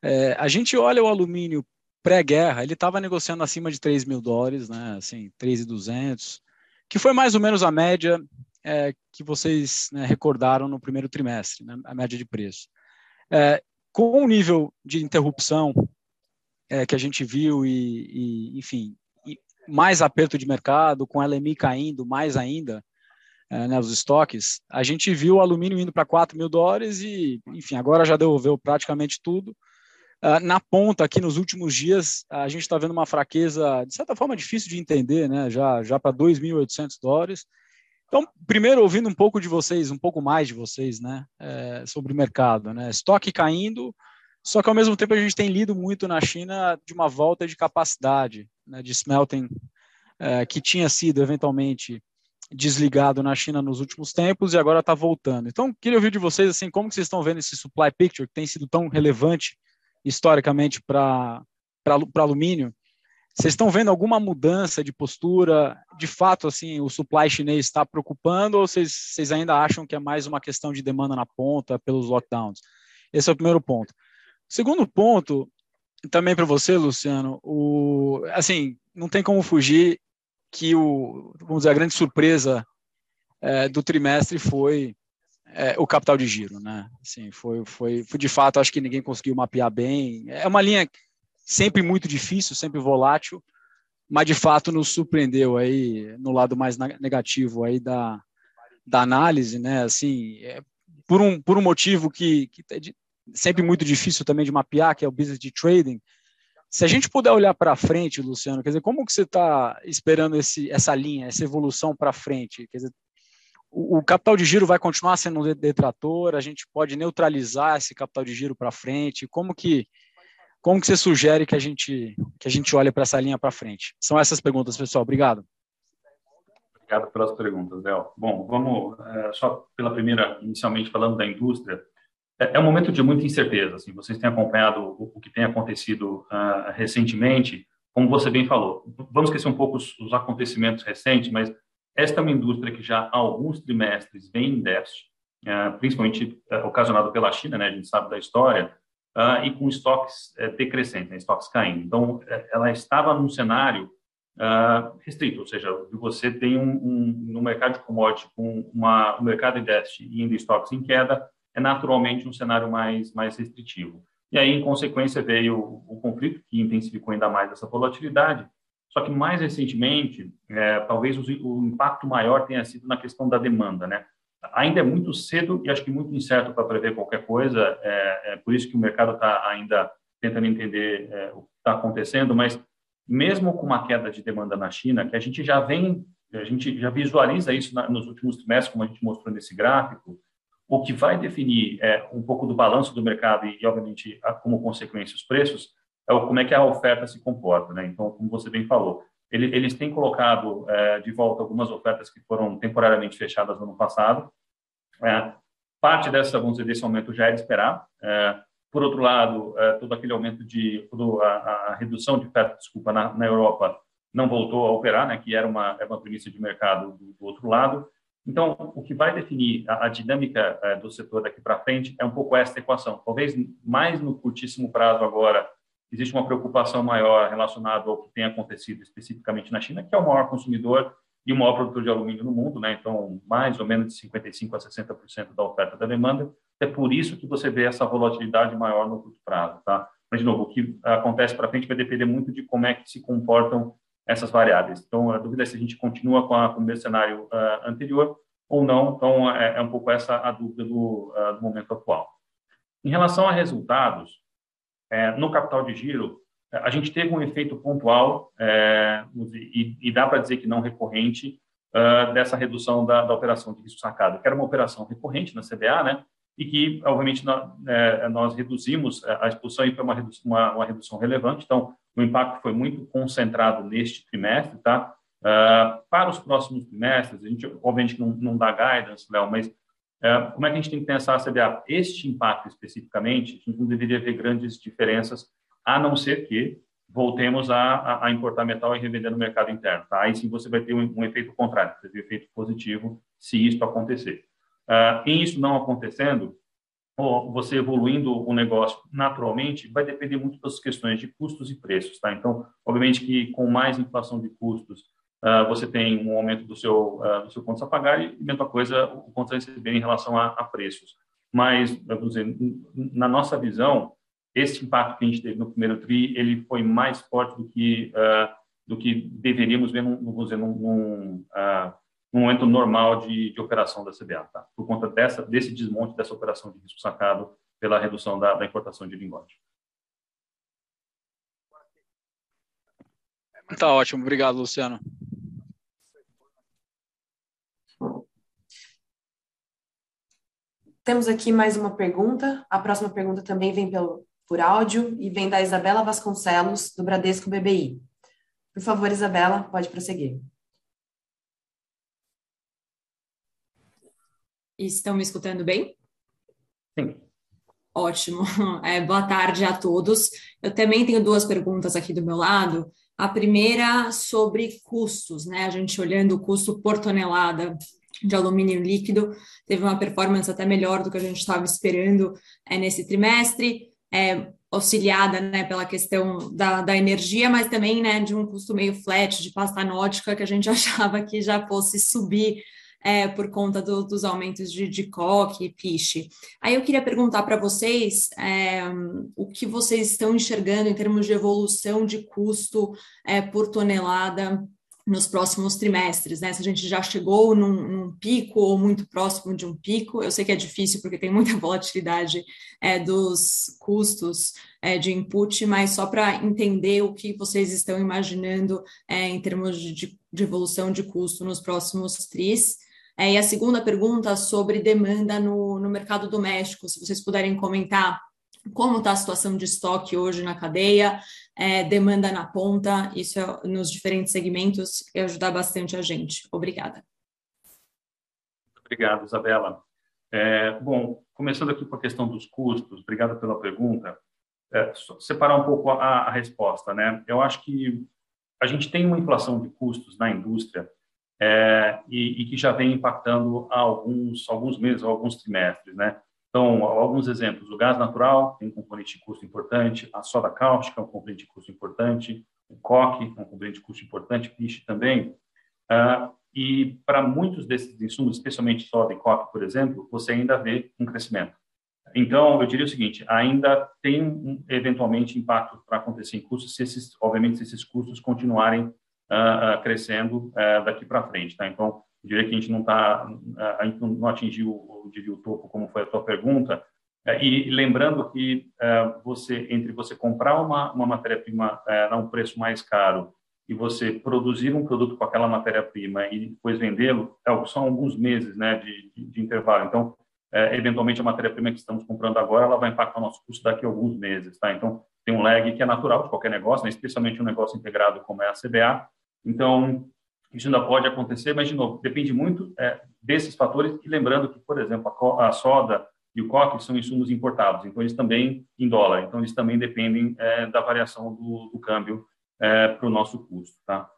é, a gente olha o alumínio pré-guerra, ele estava negociando acima de 3 mil dólares, né, assim, 3,200, que foi mais ou menos a média é, que vocês né, recordaram no primeiro trimestre, né, a média de preço. É, com o nível de interrupção é, que a gente viu e, e enfim, e mais aperto de mercado, com a LMI caindo mais ainda, é, né, os estoques, a gente viu o alumínio indo para 4 mil dólares e, enfim, agora já devolveu praticamente tudo. Uh, na ponta, aqui nos últimos dias, a gente está vendo uma fraqueza, de certa forma, difícil de entender, né, já, já para 2.800 dólares. Então, primeiro, ouvindo um pouco de vocês, um pouco mais de vocês, né, é, sobre o mercado, né, estoque caindo, só que ao mesmo tempo a gente tem lido muito na China de uma volta de capacidade, né, de smelting, é, que tinha sido eventualmente desligado na China nos últimos tempos e agora está voltando. Então, queria ouvir de vocês assim, como vocês estão vendo esse supply picture que tem sido tão relevante historicamente para alumínio. Vocês estão vendo alguma mudança de postura? De fato, assim, o supply chinês está preocupando ou vocês, ainda acham que é mais uma questão de demanda na ponta pelos lockdowns? Esse é o primeiro ponto. Segundo ponto, também para você, Luciano, o, assim, não tem como fugir que o, vamos dizer, a grande surpresa é, do trimestre foi é, o capital de giro, né? Assim, foi, foi, foi de fato, acho que ninguém conseguiu mapear bem. É uma linha sempre muito difícil, sempre volátil, mas de fato nos surpreendeu aí no lado mais negativo aí da, da análise, né? Assim, é, por um por um motivo que, que é sempre muito difícil também de mapear, que é o business de trading se a gente puder olhar para frente, Luciano, quer dizer, como que você está esperando esse, essa linha, essa evolução para frente? Quer dizer, o, o, capital de giro vai continuar sendo um detrator? A gente pode neutralizar esse capital de giro para frente? Como que como que você sugere que a gente que a gente olhe para essa linha para frente? São essas perguntas, pessoal. Obrigado. Obrigado pelas perguntas, Léo. Bom, vamos é, só pela primeira, inicialmente falando da indústria. É, é um momento de muita incerteza. Assim, vocês têm acompanhado o, o que tem acontecido uh, recentemente, como você bem falou. Vamos esquecer um pouco os, os, acontecimentos recentes, mas esta é uma indústria que já há alguns trimestres vem em déficit. é, principalmente é, ocasionado pela China, né, a gente sabe da história, uh, e com estoques é, decrescentes, né, estoques caindo. Então, é, ela estava num cenário uh, restrito, ou seja, você tem um, um, no mercado de commodity com uma, um mercado de déficit e ainda estoques em queda, é naturalmente um cenário mais, mais restritivo. E aí, em consequência, veio o, o conflito, que intensificou ainda mais essa volatilidade, só que mais recentemente, é, talvez o, o, impacto maior tenha sido na questão da demanda, né? Ainda é muito cedo e acho que muito incerto para prever qualquer coisa, é, é por isso que o mercado está ainda tentando entender é, o que está acontecendo, mas mesmo com uma queda de demanda na China, que a gente já vem, a gente já visualiza isso na, nos últimos trimestres, como a gente mostrou nesse gráfico, o que vai definir é, um pouco do balanço do mercado e, obviamente, a, como consequência, os preços, é o, como é que a oferta se comporta. Né? Então, como você bem falou, ele, eles têm colocado é, de volta algumas ofertas que foram temporariamente fechadas no ano passado. É, parte dessa, vamos dizer, desse aumento já era esperar. É, por outro lado, é, todo aquele aumento de a, a, redução de oferta, desculpa, na, na, Europa não voltou a operar, né, que era uma, era uma premissa de mercado do, do outro lado. Então, o que vai definir a, a dinâmica é, do setor daqui para frente é um pouco essa equação. Talvez mais no curtíssimo prazo agora existe uma preocupação maior relacionada ao que tem acontecido especificamente na China, que é o maior consumidor e o maior produtor de alumínio no mundo, né? Então, mais ou menos de 55 a 60% da oferta da demanda. É por isso que você vê essa volatilidade maior no curto prazo, tá? Mas de novo, o que acontece para frente vai depender muito de como é que se comportam essas variáveis. Então, a dúvida é se a gente continua com, a, com o cenário uh, anterior ou não. Então, é, é, um pouco essa a dúvida do, uh, do momento atual. Em relação a resultados, é, no capital de giro, a gente teve um efeito pontual é, e, e, dá para dizer que não recorrente uh, dessa redução da, da, operação de risco sacado, que era uma operação recorrente na CBA, né? E que, obviamente, nós, é, nós reduzimos a expulsão e foi uma redução, uma, uma redução relevante. Então, o impacto foi muito concentrado neste trimestre, tá? Uh, para os próximos trimestres, a gente, obviamente, não, não dá guidance, Léo, mas como é que a gente tem que pensar CBA? Este impacto especificamente, a gente não deveria ver grandes diferenças, a não ser que voltemos a, a, importar metal e revender no mercado interno. Tá? Aí sim você vai ter um, um efeito contrário, vai ter um efeito positivo se isso acontecer. Uh, em isso não acontecendo, ou você evoluindo o negócio naturalmente, vai depender muito das questões de custos e preços, tá? Então, obviamente que com mais inflação de custos, você tem um aumento do seu uh, do seu contas a pagar e mesma coisa o contas a receber em relação a, a preços. Mas, vamos dizer, na nossa visão, esse impacto que a gente teve no primeiro tri, ele foi mais forte do que uh, do que deveríamos ver num, vamos dizer, num, num no momento normal de, de operação da CBA, tá? por conta dessa, desse desmonte dessa operação de risco sacado pela redução da, da importação de lingote. Tá ótimo, obrigado, Luciano. Temos aqui mais uma pergunta. A próxima pergunta também vem pelo, por áudio e vem da Isabela Vasconcelos, do Bradesco BBI. Por favor, Isabela, pode prosseguir. Estão me escutando bem? Sim. Ótimo. É, boa tarde a todos. Eu também tenho duas perguntas aqui do meu lado. A primeira sobre custos, né? A gente olhando o custo por tonelada de alumínio líquido, teve uma performance até melhor do que a gente estava esperando é, nesse trimestre, é, auxiliada né, pela questão da, da energia, mas também né, de um custo meio flat de pasta nótica que a gente achava que já fosse subir é, por conta do, dos aumentos de, de coque e piche. Aí eu queria perguntar para vocês é, o que vocês estão enxergando em termos de evolução de custo é, por tonelada nos próximos trimestres, né? Se a gente já chegou num, num, pico ou muito próximo de um pico, eu sei que é difícil porque tem muita volatilidade é, dos custos é, de input, mas só para entender o que vocês estão imaginando é, em termos de, de, evolução de custo nos próximos tris. É, e a segunda pergunta sobre demanda no, no mercado doméstico, se vocês puderem comentar como está a situação de estoque hoje na cadeia, é, demanda na ponta, isso é, nos diferentes segmentos, e ajudar bastante a gente. Obrigada. Obrigado, Isabela. É, bom, começando aqui com a questão dos custos, obrigado pela pergunta. É, separar um pouco a, a resposta, né? Eu acho que a gente tem uma inflação de custos na indústria é, e, e, que já vem impactando há alguns, alguns meses, alguns trimestres, né? Então, alguns exemplos, o gás natural tem um componente de custo importante, a soda cáustica é um componente de custo importante, o coque é um componente de custo importante, peixe também. Uh, e para muitos desses insumos, especialmente soda e coque, por exemplo, você ainda vê um crescimento. Então, eu diria o seguinte, ainda tem um, eventualmente impacto para acontecer em custos, se esses, obviamente, se esses custos continuarem uh, uh, crescendo uh, daqui para frente. Tá? Então, diria que a gente não está, a gente não atingiu, diria, o topo, como foi a sua pergunta, e lembrando que você, entre você comprar uma, uma matéria-prima a um preço mais caro e você produzir um produto com aquela matéria-prima e depois vendê-lo, é são alguns meses né, de, de, intervalo. Então, é, eventualmente a matéria-prima que estamos comprando agora, ela vai impactar o nosso custo daqui a alguns meses, tá? Então, tem um lag que é natural de qualquer negócio, né? especialmente um negócio integrado como é a CBA. Então, isso ainda pode acontecer, mas, de novo, depende muito é, desses fatores. E lembrando que, por exemplo, a, a, soda e o coque são insumos importados, então eles também em dólar, então eles também dependem é, da variação do, do câmbio é, para o nosso custo, tá?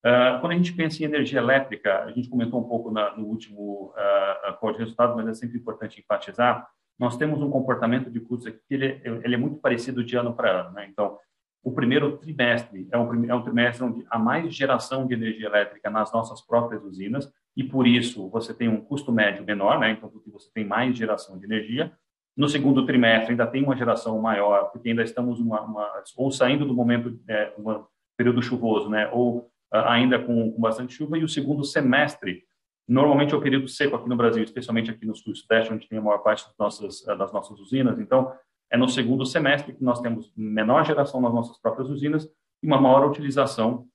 Uh, quando a gente pensa em energia elétrica, a gente comentou um pouco na, no último uh, de resultado, mas é sempre importante enfatizar, nós temos um comportamento de custos aqui que ele, ele é muito parecido de ano para ano. Né? Então, o primeiro trimestre é um, é um trimestre onde há mais geração de energia elétrica nas nossas próprias usinas e, por isso, você tem um custo médio menor, né? então, você tem mais geração de energia. No segundo trimestre, ainda tem uma geração maior, porque ainda estamos uma, uma ou saindo do momento, é, um período chuvoso, né? ou ainda com, com, bastante chuva, e o segundo semestre, normalmente é o período seco aqui no Brasil, especialmente aqui no sul sudeste, onde tem a maior parte das nossas, eh, das nossas usinas. Então, é no segundo semestre que nós temos menor geração nas nossas próprias usinas e uma maior utilização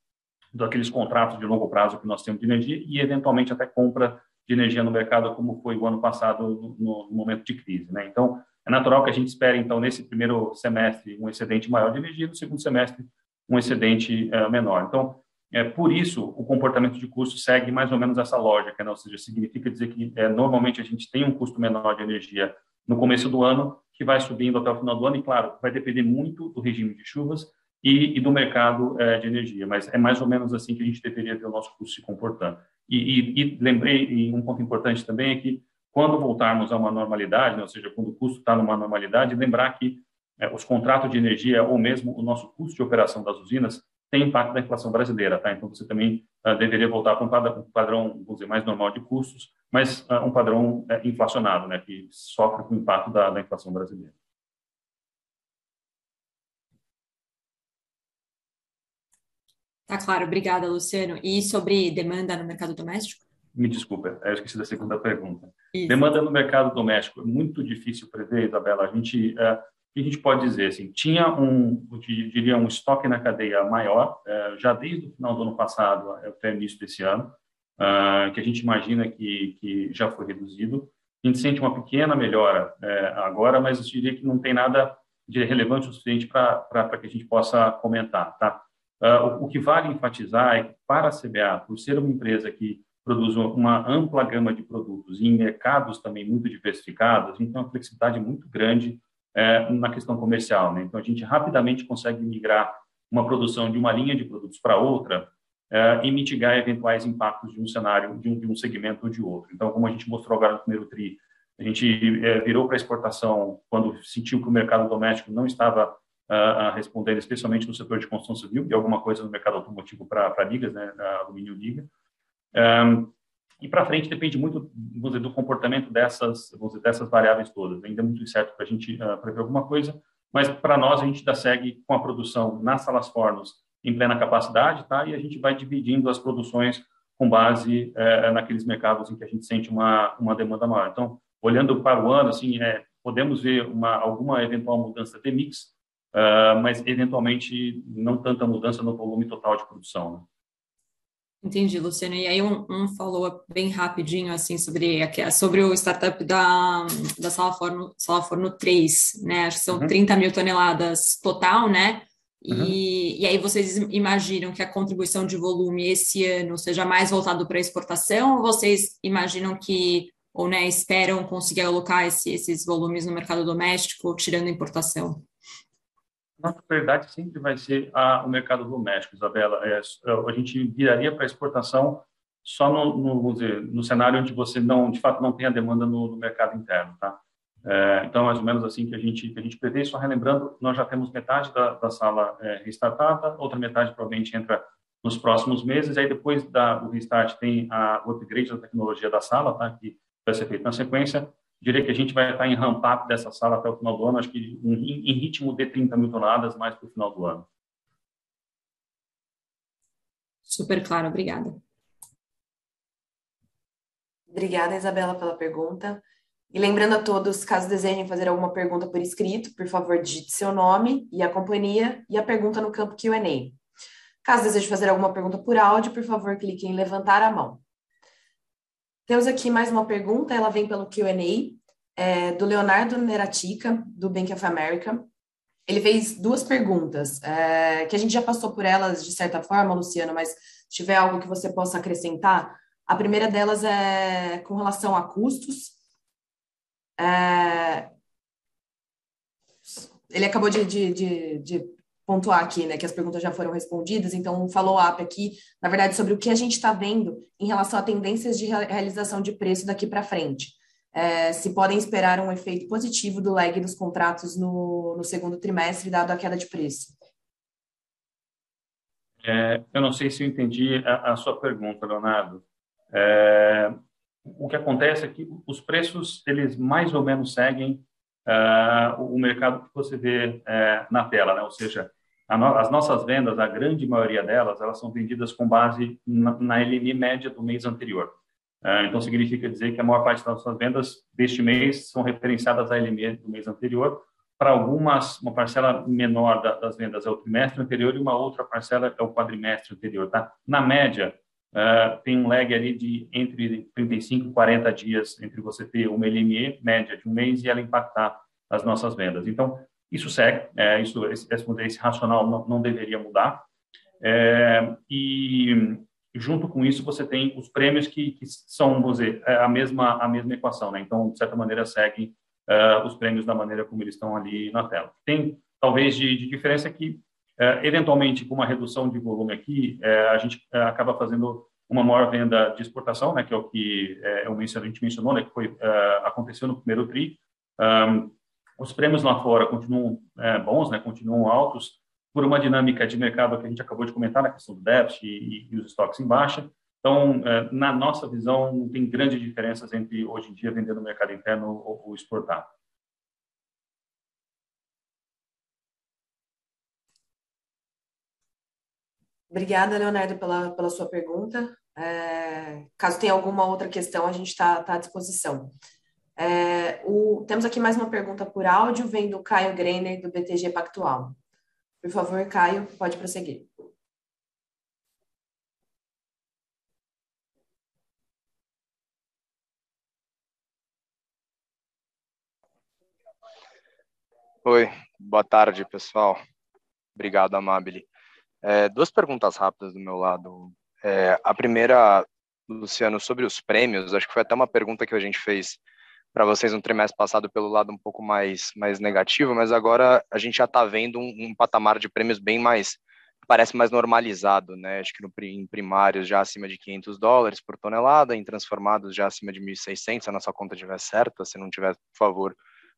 daqueles contratos de longo prazo que nós temos de energia e, eventualmente, até compra de energia no mercado, como foi o ano passado, no, no momento de crise. Né? Então, é natural que a gente espere, então, nesse primeiro semestre, um excedente maior de energia, no segundo semestre, um excedente uh, menor. Então, é, por isso, o comportamento de custo segue mais ou menos essa lógica, né? ou seja, significa dizer que é, normalmente a gente tem um custo menor de energia no começo do ano, que vai subindo até o final do ano, e claro, vai depender muito do regime de chuvas e, e do mercado é, de energia, mas é mais ou menos assim que a gente deveria ter o nosso custo se comportando. E, e, e lembrei, e um ponto importante também é que quando voltarmos a uma normalidade, né? ou seja, quando o custo está numa normalidade, lembrar que é, os contratos de energia ou mesmo o nosso custo de operação das usinas tem impacto da inflação brasileira, tá? Então você também uh, deveria voltar para um padrão, vamos dizer, mais normal de custos, mas uh, um padrão uh, inflacionado, né? Que sofre com o impacto da, da inflação brasileira. Tá claro, obrigada, Luciano. E sobre demanda no mercado doméstico? Me desculpa, eu esqueci da segunda pergunta. Isso. Demanda no mercado doméstico é muito difícil prever, Isabela. A gente uh, que a gente pode dizer? Assim, tinha um, eu diria, um estoque na cadeia maior, é, já desde o final do ano passado até o início desse ano, uh, que a gente imagina que, que já foi reduzido. A gente sente uma pequena melhora é, agora, mas eu diria que não tem nada de relevante o suficiente para que a gente possa comentar. Tá? O, o, que vale enfatizar é que, para a CBA, por ser uma empresa que produz uma ampla gama de produtos e em mercados também muito diversificados, a gente tem uma flexibilidade muito grande é, na questão comercial. Né? Então, a gente rapidamente consegue migrar uma produção de uma linha de produtos para outra é, e mitigar eventuais impactos de um cenário, de um, de um, segmento ou de outro. Então, como a gente mostrou agora no primeiro TRI, a gente é, virou para exportação quando sentiu que o mercado doméstico não estava uh, respondendo, especialmente no setor de construção civil e alguma coisa no mercado automotivo para ligas, né, alumínio liga. Um, e para frente depende muito dizer, do comportamento dessas, dizer, dessas variáveis todas. Ainda é muito incerto para a gente uh, prever alguma coisa, mas para nós a gente ainda segue com a produção nas salas fornos em plena capacidade, tá? E a gente vai dividindo as produções com base uh, naqueles mercados em que a gente sente uma uma demanda maior. Então, olhando para o ano, assim, é, podemos ver uma alguma eventual mudança de mix, uh, mas eventualmente não tanta mudança no volume total de produção. Né? Entendi, Luciano. E aí um, um follow-up bem rapidinho, assim, sobre, sobre o startup da, da Sala, Forno, Sala Forno 3, né? Acho que são uhum. 30 mil toneladas total, né? E, uhum. e aí vocês imaginam que a contribuição de volume esse ano seja mais voltado para exportação ou vocês imaginam que, ou né, esperam conseguir alocar esse, esses volumes no mercado doméstico, tirando importação? Nossa prioridade sempre vai ser a, o mercado doméstico, Isabela. É, a gente viraria para exportação só no, no, dizer, no cenário onde você não, de fato, não tem a demanda no, no mercado interno, tá? É, então, mais ou menos assim que a gente que a gente prevê. Só relembrando, nós já temos metade da, da sala é, restartada, outra metade provavelmente entra nos próximos meses. Aí depois da, do restart tem a, o upgrade da tecnologia da sala, tá? Que vai ser feito na sequência. Diria que a gente vai estar em ramp-up dessa sala até o final do ano, acho que em ritmo de 30 mil toneladas mais para o final do ano. Super claro, obrigada. Obrigada, Isabela, pela pergunta. E lembrando a todos, caso desejem fazer alguma pergunta por escrito, por favor, digite seu nome e a companhia e a pergunta no campo Q&A. Caso deseje fazer alguma pergunta por áudio, por favor, clique em levantar a mão. Temos aqui mais uma pergunta, ela vem pelo Q&A, é, do Leonardo Neratica, do Bank of America. Ele fez duas perguntas, é, que a gente já passou por elas de certa forma, Luciano, mas se tiver algo que você possa acrescentar. A primeira delas é com relação a custos. É, ele acabou de, de, de, de, pontuar aqui, né, que as perguntas já foram respondidas, então um follow-up aqui, na verdade, sobre o que a gente está vendo em relação a tendências de realização de preço daqui para frente. É, se podem esperar um efeito positivo do lag dos contratos no, no segundo trimestre, dado a queda de preço. É, eu não sei se eu entendi a, a sua pergunta, Leonardo. É, o que acontece é que os preços eles mais ou menos seguem uh, o mercado que você vê uh, na tela, né? Ou seja, no, as nossas vendas, a grande maioria delas, elas são vendidas com base na, na LME média do mês anterior. Uh, então significa dizer que a maior parte das nossas vendas deste mês são referenciadas à LME do mês anterior. Para algumas, uma parcela menor da, das vendas é o trimestre anterior e uma outra parcela é o quadrimestre anterior, tá? Na média, Uh, tem um lag ali de entre 35 e 40 dias entre você ter uma LME média de um mês e ela impactar as nossas vendas. Então, isso segue, é, isso, esse, esse racional não, não deveria mudar. É, e junto com isso você tem os prêmios que, que são, vamos dizer, é a mesma a mesma equação, né? Então, de certa maneira, seguem uh, os prêmios da maneira como eles estão ali na tela. Tem talvez de, de diferença que é, eventualmente, com uma redução de volume aqui, é, a gente é, acaba fazendo uma maior venda de exportação, né, que é o que é, a gente mencionou, né, que foi, aconteceu no primeiro TRI. Um, os prêmios lá fora continuam bons, né, continuam altos, por uma dinâmica de mercado que a gente acabou de comentar, na questão do déficit e, e os estoques em baixa. Então, na nossa visão, não tem grandes diferenças entre, hoje em dia, vender no mercado interno ou, ou exportar. Obrigada, Leonardo, pela, pela sua pergunta. É, caso tenha alguma outra questão, a gente está tá à disposição. É, o, temos aqui mais uma pergunta por áudio, vem do Caio Greiner, do BTG Pactual. Por favor, Caio, pode prosseguir. Oi, boa tarde, pessoal. Obrigado, Amabile. É, duas perguntas rápidas do meu lado. É, a primeira, Luciano, sobre os prêmios, acho que foi até uma pergunta que a gente fez para vocês no trimestre passado pelo lado um pouco mais, mais negativo, mas agora a gente já está vendo um, um, patamar de prêmios bem mais, parece mais normalizado, né? Acho que no, em primários já acima de 500 dólares por tonelada, em transformados já acima de 1.600, se a nossa conta estiver certa, se não tiver, por favor,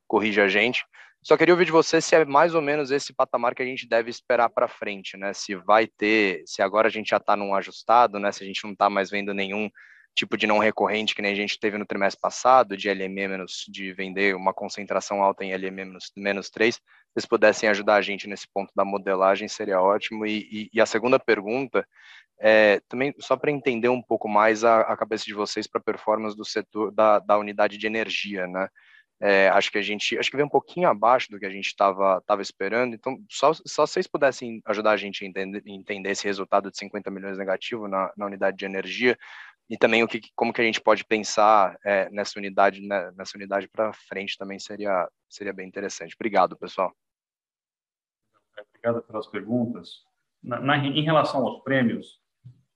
corrija a gente. Só queria ouvir de você se é mais ou menos esse patamar que a gente deve esperar para frente, né? Se vai ter, se agora a gente já está num ajustado, né? Se a gente não está mais vendo nenhum tipo de não recorrente que nem a gente teve no trimestre passado, de LME menos, de vender uma concentração alta em LME menos, menos 3, se vocês pudessem ajudar a gente nesse ponto da modelagem, seria ótimo. E, e, e a segunda pergunta é também só para entender um pouco mais a, a cabeça de vocês para a performance do setor da, da unidade de energia, né? É, acho que a gente, acho que veio um pouquinho abaixo do que a gente estava tava esperando. Então, só, só vocês pudessem ajudar a gente a entender, entender esse resultado de 50 milhões negativo na, na unidade de energia e também o que, como que a gente pode pensar é, nessa unidade, né, nessa unidade para frente também seria seria bem interessante. Obrigado, pessoal. Obrigado pelas perguntas. Na, na, em relação aos prêmios,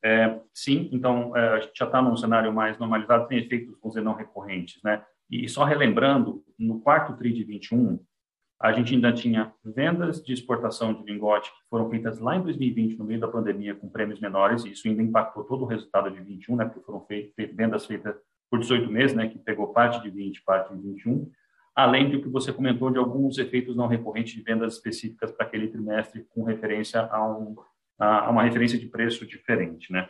é, sim, então é, a gente já está num cenário mais normalizado, tem efeitos, vamos dizer, não recorrentes, né? E só relembrando, no quarto TRI de 21, a gente ainda tinha vendas de exportação de lingote que foram feitas lá em 2020, no meio da pandemia, com prêmios menores, e isso ainda impactou todo o resultado de 21, né, porque foram feitas, vendas feitas por 18 meses, né, que pegou parte de 20, parte de 21, além do que você comentou de alguns efeitos não recorrentes de vendas específicas para aquele trimestre, com referência a, um, a uma referência de preço diferente, né.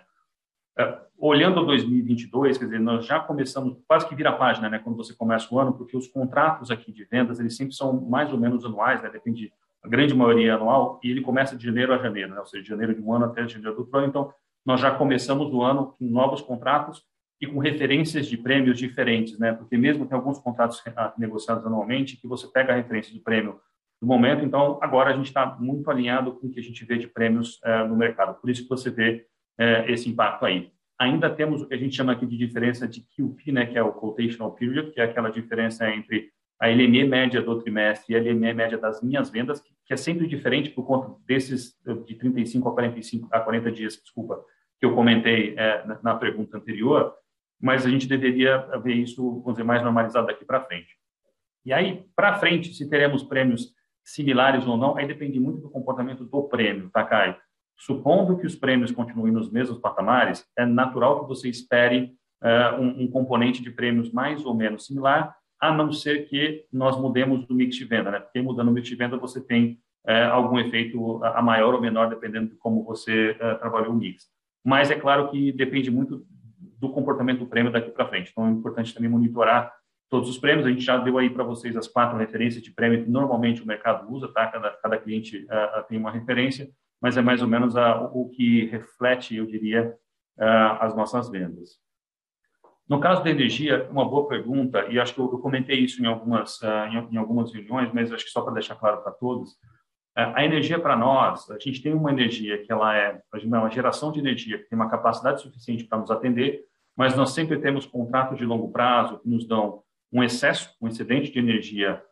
É, olhando 2022, quer dizer, nós já começamos, quase que vira a página, né, quando você começa o ano, porque os contratos aqui de vendas, eles sempre são mais ou menos anuais, né, depende, a grande maioria é anual, e ele começa de janeiro a janeiro, né, ou seja, de janeiro de um ano até janeiro do outro ano, então nós já começamos o ano com novos contratos e com referências de prêmios diferentes, né, porque mesmo tem alguns contratos negociados anualmente que você pega a referência de prêmio do momento, então agora a gente está muito alinhado com o que a gente vê de prêmios é, no mercado, por isso que você vê é, esse impacto aí. Ainda temos o que a gente chama aqui de diferença de QP, né, que é o Quotational Period, que é aquela diferença entre a LME média do trimestre e a LME média das minhas vendas, que, é sempre diferente por conta desses de 35 a 45 a 40 dias, desculpa, que eu comentei é, na, na pergunta anterior, mas a gente deveria ver isso, vamos dizer, mais normalizado daqui para frente. E aí, para frente, se teremos prêmios similares ou não, aí depende muito do comportamento do prêmio, tá, Caio? Supondo que os prêmios continuem nos mesmos patamares, é natural que você espere uh, um, um, componente de prêmios mais ou menos similar, a não ser que nós mudemos o mix de venda, né? Porque mudando o mix de venda você tem uh, algum efeito a maior ou menor, dependendo de como você uh, trabalhou o mix. Mas é claro que depende muito do comportamento do prêmio daqui para frente. Então é importante também monitorar todos os prêmios. A gente já deu aí para vocês as quatro referências de prêmio que normalmente o mercado usa, tá? Cada, cada cliente tem uma referência mas é mais ou menos a, o que reflete, eu diria, as nossas vendas. No caso da energia, uma boa pergunta, e acho que eu, comentei isso em algumas, em, algumas reuniões, mas acho que só para deixar claro para todos, a energia para nós, a gente tem uma energia que ela é uma geração de energia que tem uma capacidade suficiente para nos atender, mas nós sempre temos contratos de longo prazo que nos dão um excesso, um excedente de energia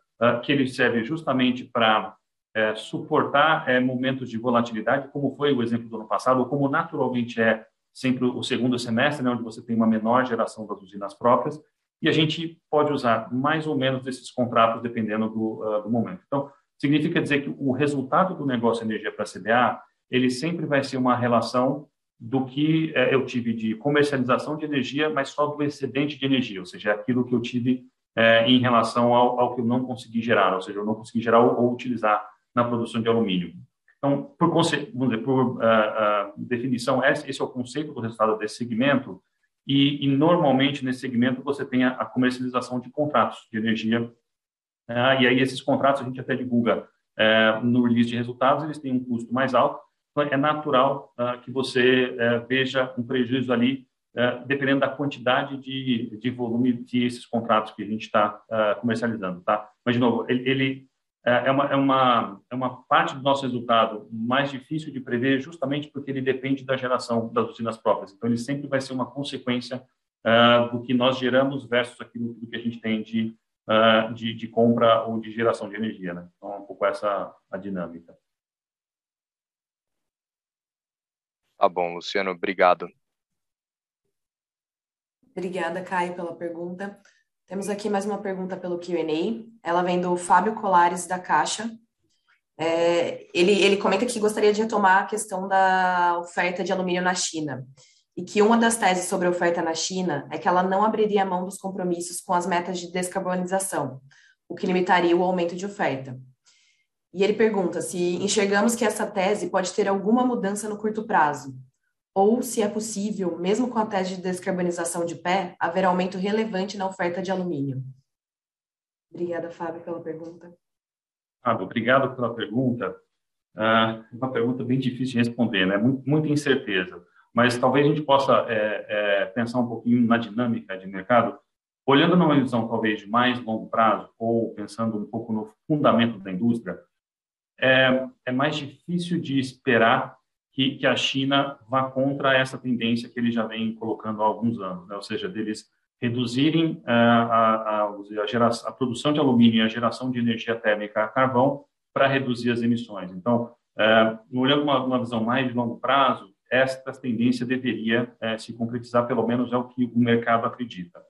que ele serve justamente para é, suportar é, momentos de volatilidade, como foi o exemplo do ano passado, ou como naturalmente é sempre o segundo semestre, né, onde você tem uma menor geração das usinas próprias, e a gente pode usar mais ou menos desses contratos dependendo do, uh, do momento. Então, significa dizer que o resultado do negócio energia para a CBA, ele sempre vai ser uma relação do que é, eu tive de comercialização de energia, mas só do excedente de energia, ou seja, aquilo que eu tive é, em relação ao, ao, que eu não consegui gerar, ou seja, eu não consegui gerar ou, ou utilizar na produção de alumínio. Então, por, dizer, por uh, uh, definição, esse é o conceito do resultado desse segmento, e, e normalmente nesse segmento você tem a, a comercialização de contratos de energia, uh, e aí esses contratos a gente até divulga no release de resultados, eles têm um custo mais alto, então é natural que você veja um prejuízo ali, dependendo da quantidade de, de volume de esses contratos que a gente está comercializando, tá? Mas, de novo, ele, ele é, é uma, é, uma, é uma parte do nosso resultado mais difícil de prever, justamente porque ele depende da geração das usinas próprias. Então, ele sempre vai ser uma consequência uh, do que nós geramos versus aquilo do que a gente tem de, uh, de, de, compra ou de geração de energia. Né? Então, é um pouco essa a dinâmica. Tá bom, Luciano, obrigado. Obrigada, Caio, pela pergunta. Temos aqui mais uma pergunta pelo Q&A. Ela vem do Fábio Colares, da Caixa. É, ele, ele comenta que gostaria de retomar a questão da oferta de alumínio na China. E que uma das teses sobre a oferta na China é que ela não abriria mão dos compromissos com as metas de descarbonização, o que limitaria o aumento de oferta. E ele pergunta se enxergamos que essa tese pode ter alguma mudança no curto prazo, ou, se é possível, mesmo com a tese de descarbonização de pé, haver aumento relevante na oferta de alumínio? Obrigada, Fábio, pela pergunta. Fábio, obrigado pela pergunta. Ah, uma pergunta bem difícil de responder, né? Muita incerteza. Mas talvez a gente possa é, é, pensar um pouquinho na dinâmica de mercado, olhando numa visão talvez de mais longo prazo, ou pensando um pouco no fundamento da indústria, é, é mais difícil de esperar que, que a China vá contra essa tendência que ele já vem colocando há alguns anos, né? ou seja, deles reduzirem uh, a, a, a, geração, a, produção de alumínio e a geração de energia térmica a carvão para reduzir as emissões. Então, uh, olhando uma, uma visão mais de longo prazo, esta tendência deveria uh, se concretizar, pelo menos é o que o mercado acredita.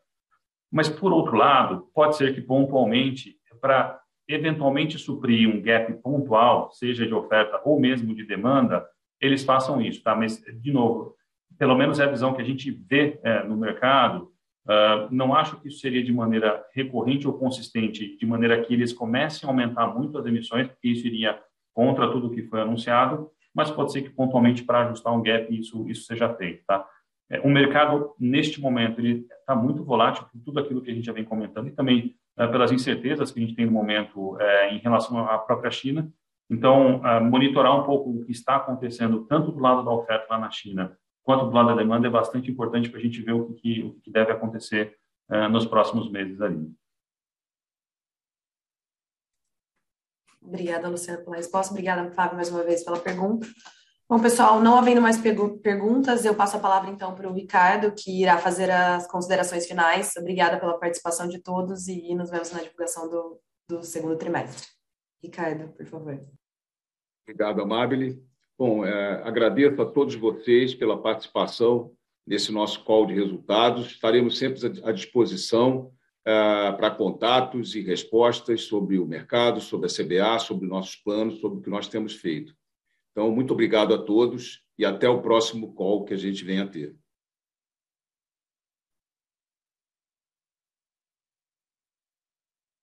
Mas, por outro lado, pode ser que pontualmente, para eventualmente suprir um gap pontual, seja de oferta ou mesmo de demanda, eles façam isso, tá? Mas, de novo, pelo menos é a visão que a gente vê é, no mercado, uh, não acho que isso seria de maneira recorrente ou consistente, de maneira que eles comecem a aumentar muito as emissões, porque isso iria contra tudo que foi anunciado, mas pode ser que pontualmente para ajustar um gap isso, isso seja feito, tá? É, o mercado, neste momento, ele está muito volátil por tudo aquilo que a gente já vem comentando e também é, pelas incertezas que a gente tem no momento é, em relação à própria China. Então, é, monitorar um pouco o que está acontecendo, tanto do lado da oferta lá na China, quanto do lado da demanda, é bastante importante para a gente ver o que, o que deve acontecer é, nos próximos meses ali. Obrigada, Luciana, pela resposta. Obrigada, Fábio, mais uma vez pela pergunta. Bom, pessoal, não havendo mais perguntas, eu passo a palavra então para o Ricardo, que irá fazer as considerações finais. Obrigada pela participação de todos e nos vemos na divulgação do, do segundo trimestre. Ricardo, por favor. Obrigado, Amabile. Bom, é, agradeço a todos vocês pela participação nesse nosso call de resultados. Estaremos sempre à disposição é, para contatos e respostas sobre o mercado, sobre a CBA, sobre nossos planos, sobre o que nós temos feito. Então, muito obrigado a todos e até o próximo call que a gente venha a ter.